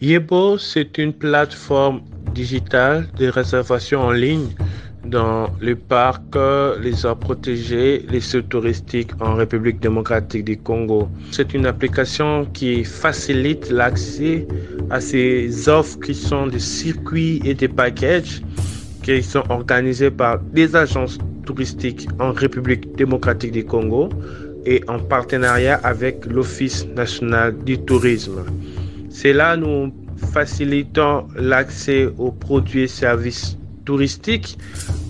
Yebo, c'est une plateforme digitale de réservation en ligne dans les parcs, les aires protégées, les sites touristiques en République démocratique du Congo. C'est une application qui facilite l'accès à ces offres qui sont des circuits et des packages qui sont organisés par des agences touristiques en République démocratique du Congo et en partenariat avec l'Office national du tourisme. C'est là nous facilitons l'accès aux produits et services touristiques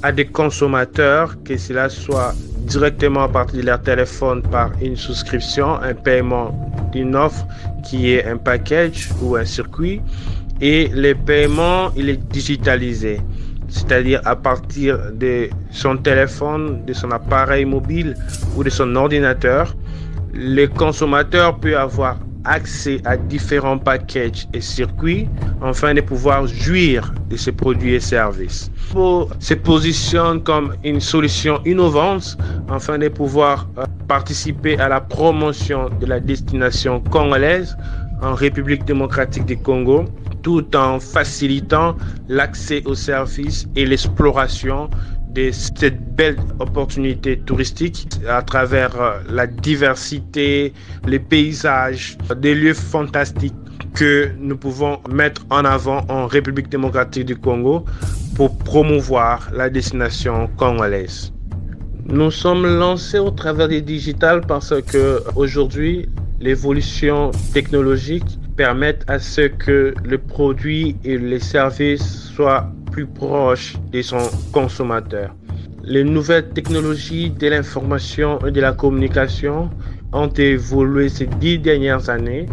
à des consommateurs, que cela soit directement à partir de leur téléphone par une souscription, un paiement d'une offre qui est un package ou un circuit. Et le paiement, il est digitalisé, c'est-à-dire à partir de son téléphone, de son appareil mobile ou de son ordinateur. Le consommateur peut avoir accès à différents packages et circuits afin de pouvoir jouir de ces produits et services. Pour se positionne comme une solution innovante afin de pouvoir euh, participer à la promotion de la destination congolaise en République démocratique du Congo tout en facilitant l'accès aux services et l'exploration cette belle opportunité touristique à travers euh, la diversité, les paysages, des lieux fantastiques que nous pouvons mettre en avant en République démocratique du Congo pour promouvoir la destination congolaise. Nous sommes lancés au travers des digitales parce que aujourd'hui l'évolution technologique permet à ce que le produit et les services soient plus proche de son consommateur. Les nouvelles technologies de l'information et de la communication ont évolué ces dix dernières années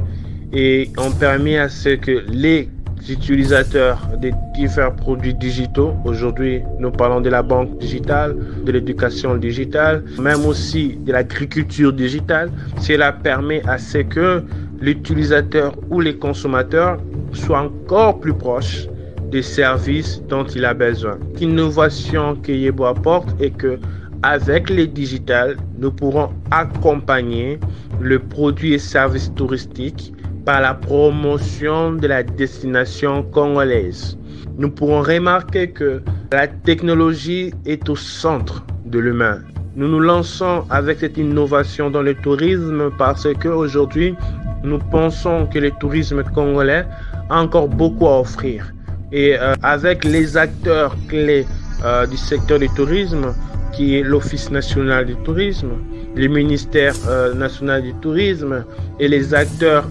et ont permis à ce que les utilisateurs des divers produits digitaux, aujourd'hui nous parlons de la banque digitale, de l'éducation digitale, même aussi de l'agriculture digitale, cela permet à ce que l'utilisateur ou les consommateurs soient encore plus proches des services dont il a besoin. L'innovation que Yebo apporte est que avec les digitales, nous pourrons accompagner le produit et service touristique par la promotion de la destination congolaise. Nous pourrons remarquer que la technologie est au centre de l'humain. Nous nous lançons avec cette innovation dans le tourisme parce qu'aujourd'hui, nous pensons que le tourisme congolais a encore beaucoup à offrir et euh, avec les acteurs clés euh, du secteur du tourisme, qui est l'Office national du tourisme, le ministère euh, national du tourisme et les acteurs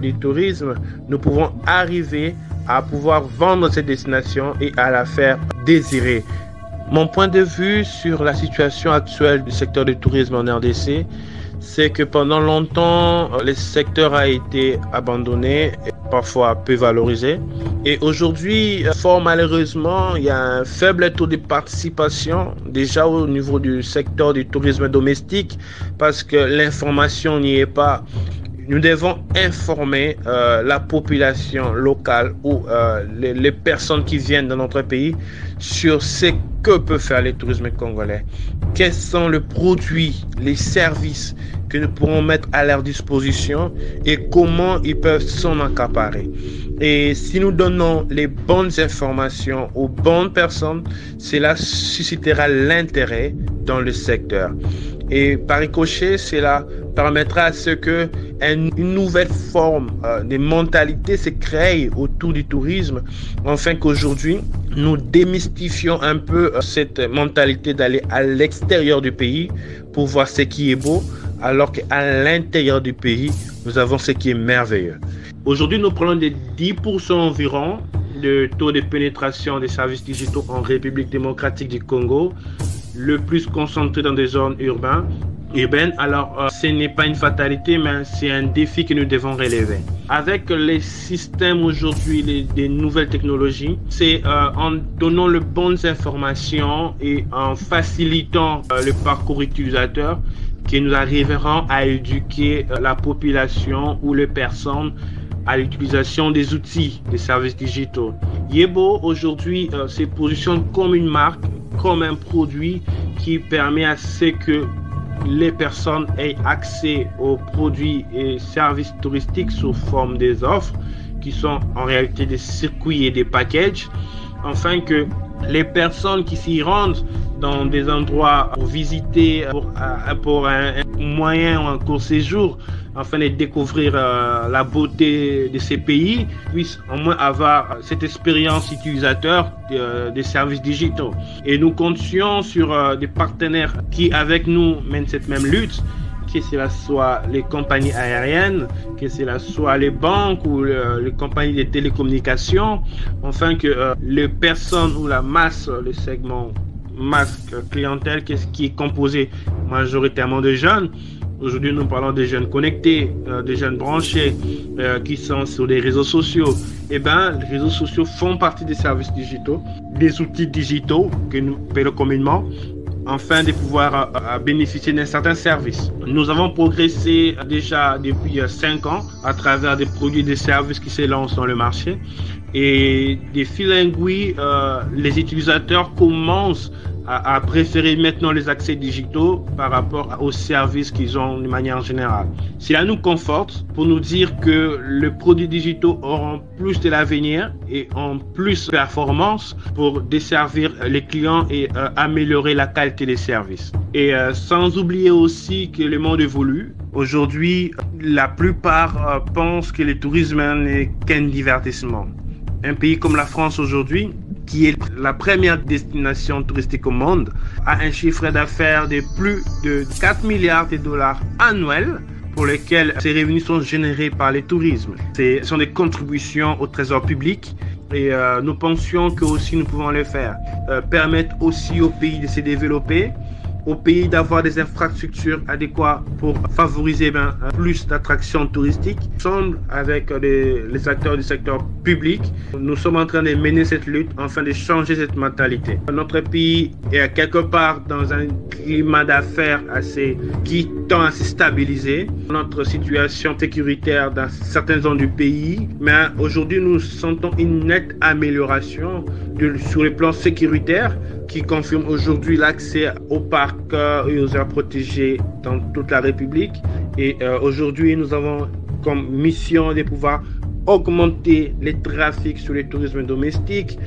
du tourisme, nous pouvons arriver à pouvoir vendre cette destination et à la faire désirer. Mon point de vue sur la situation actuelle du secteur du tourisme en RDC, c'est que pendant longtemps, le secteur a été abandonné, parfois peu valorisé. Et aujourd'hui, fort malheureusement, il y a un faible taux de participation déjà au niveau du secteur du tourisme domestique parce que l'information n'y est pas. Nous devons informer euh, la population locale ou euh, les, les, personnes qui viennent dans notre pays sur ce que peut faire le tourisme congolais. Quels sont les produits, les services que nous pourrons mettre à leur disposition et comment ils peuvent s'en accaparer. Et si nous donnons les bonnes informations aux bonnes personnes, cela suscitera l'intérêt dans le secteur. Et par ricochet, cela permettra à ce que une nouvelle forme euh, de mentalité se crée autour du tourisme, afin qu'aujourd'hui, nous démystifions un peu euh, cette mentalité d'aller à l'extérieur du pays pour voir ce qui est beau, alors qu'à l'intérieur du pays, nous avons ce qui est merveilleux. Aujourd'hui, nous prenons des 10% environ de taux de pénétration des services digitaux en République démocratique du Congo, le plus concentré dans des zones urbaines. Alors, euh, ce n'est pas une fatalité, mais c'est un défi que nous devons relever. Avec les systèmes aujourd'hui, des nouvelles technologies, c'est euh, en donnant les bonnes informations et en facilitant euh, le parcours utilisateur que nous arriverons à éduquer la population ou les personnes à l'utilisation des outils des services digitaux. Yebo aujourd'hui euh, se positionne comme une marque, comme un produit qui permet à ce que les personnes aient accès aux produits et services touristiques sous forme des offres qui sont en réalité des circuits et des packages, afin que les personnes qui s'y rendent dans des endroits pour visiter pour, un, moyen ou un court séjour, afin de découvrir euh, la beauté de ces pays, puissent au moins avoir cette expérience utilisateur euh, des services digitaux. Et nous comptions sur euh, des partenaires qui, avec nous, mènent cette même lutte que cela soit les compagnies aériennes, que cela soit les banques ou les compagnies de télécommunications, afin que les personnes ou la masse, le segment masse clientèle qui est composé majoritairement de jeunes, Aujourd'hui, nous parlons des jeunes connectés, euh, des jeunes branchés euh, qui sont sur les réseaux sociaux. Eh bien, les réseaux sociaux font partie des services digitaux, des outils digitaux que nous payons communément afin de pouvoir euh, bénéficier d'un certain service. Nous avons progressé déjà depuis 5 ans à travers des produits et des services qui s'élancent dans le marché. Et des filingouis, les utilisateurs commencent à, préférer maintenant les accès digitaux par rapport aux services qu'ils ont de manière générale. Cela nous conforte pour nous dire que les produits digitaux auront plus de l'avenir et ont plus de performance pour desservir les clients et euh, améliorer la qualité des services. Et euh, sans oublier aussi que le monde évolue. Aujourd'hui, la plupart euh, pensent que le tourisme n'est qu'un divertissement. Un pays comme la France aujourd'hui qui est la première destination touristique au monde, a un chiffre d'affaires de plus de 4 milliards de dollars annuels pour lesquels ces revenus sont générés par le tourisme. Ce sont des contributions au trésor public et euh, nous pensions que aussi nous pouvons les faire. Euh, permettre aussi au pays de se développer au pays d'avoir des infrastructures adéquates pour favoriser ben, plus d'attractions touristiques. Ensemble avec les, les, acteurs du secteur public, nous sommes en train de mener cette lutte afin de changer cette mentalité. Notre pays est quelque part dans un climat d'affaires assez qui tend à se stabiliser. Notre situation sécuritaire dans certaines zones du pays, mais aujourd'hui nous sentons une nette amélioration sur le plan sécuritaire qui confirme aujourd'hui l'accès aux parcs et aux aires protégées dans toute la République. Et euh, aujourd'hui, nous avons comme mission de pouvoir augmenter les trafics sur le tourisme domestique.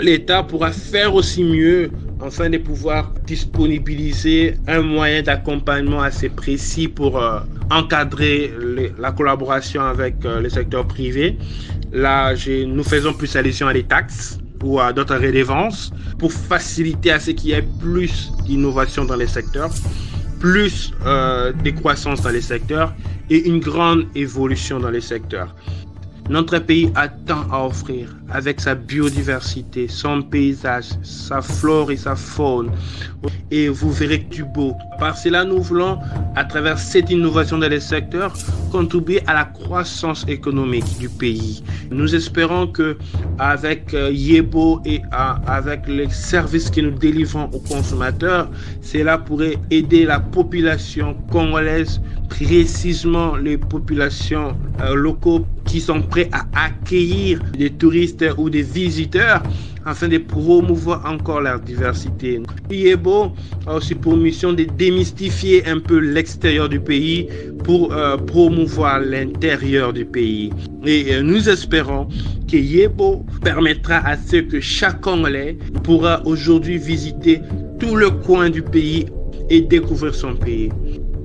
L'État pourra faire aussi mieux afin de pouvoir disponibiliser un moyen d'accompagnement assez précis pour euh, encadrer la collaboration avec euh, le secteur privé. Là, nous faisons plus allusion à les taxes ou à d'autres redevances pour faciliter à ce qu'il y ait plus d'innovation dans les secteurs, plus euh, de croissance dans les secteurs et une grande évolution dans les secteurs. Notre pays a tant à offrir avec sa biodiversité, son paysage, sa flore et sa faune. Et vous verrez du beau. Par cela, nous voulons, à travers cette innovation dans les secteurs, contribuer à la croissance économique du pays. Nous espérons que avec euh, Yebo et avec les services que nous délivrons aux consommateurs, cela pourrait aider la population congolaise, précisément les populations euh, locaux qui sont prêts à accueillir des touristes ou des visiteurs afin de promouvoir encore la diversité. Yebo a aussi pour mission de démystifier un peu l'extérieur du pays pour euh, promouvoir l'intérieur du pays. Et euh, nous espérons que Yebo permettra à ce que chaque Congolais pourra aujourd'hui visiter tout le coin du pays et découvrir son pays.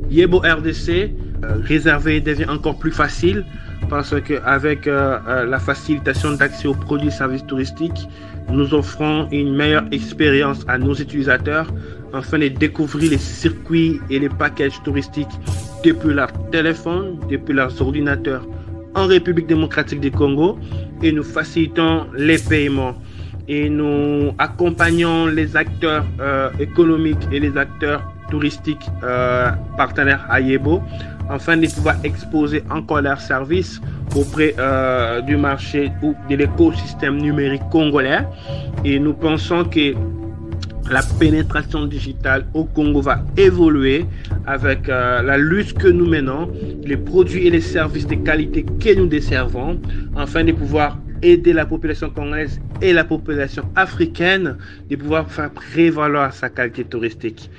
Yebo RDC euh, réservé devient encore plus facile parce qu'avec euh, euh, la facilitation d'accès aux produits et services touristiques, nous offrons une meilleure expérience à nos utilisateurs afin de découvrir les circuits et les packages touristiques depuis leur téléphone, depuis leurs ordinateurs en République démocratique du Congo et nous facilitons les paiements. Et nous accompagnons les acteurs économiques et les acteurs touristiques partenaires à Yebo afin de pouvoir exposer encore leurs services auprès euh, du marché ou de l'écosystème numérique congolais. Et nous pensons que la pénétration digitale au Congo va évoluer avec euh, la lutte que nous menons, les produits et les services de qualité que nous desservons, afin de pouvoir aider la population congolaise et la population africaine de pouvoir faire prévaloir sa qualité touristique.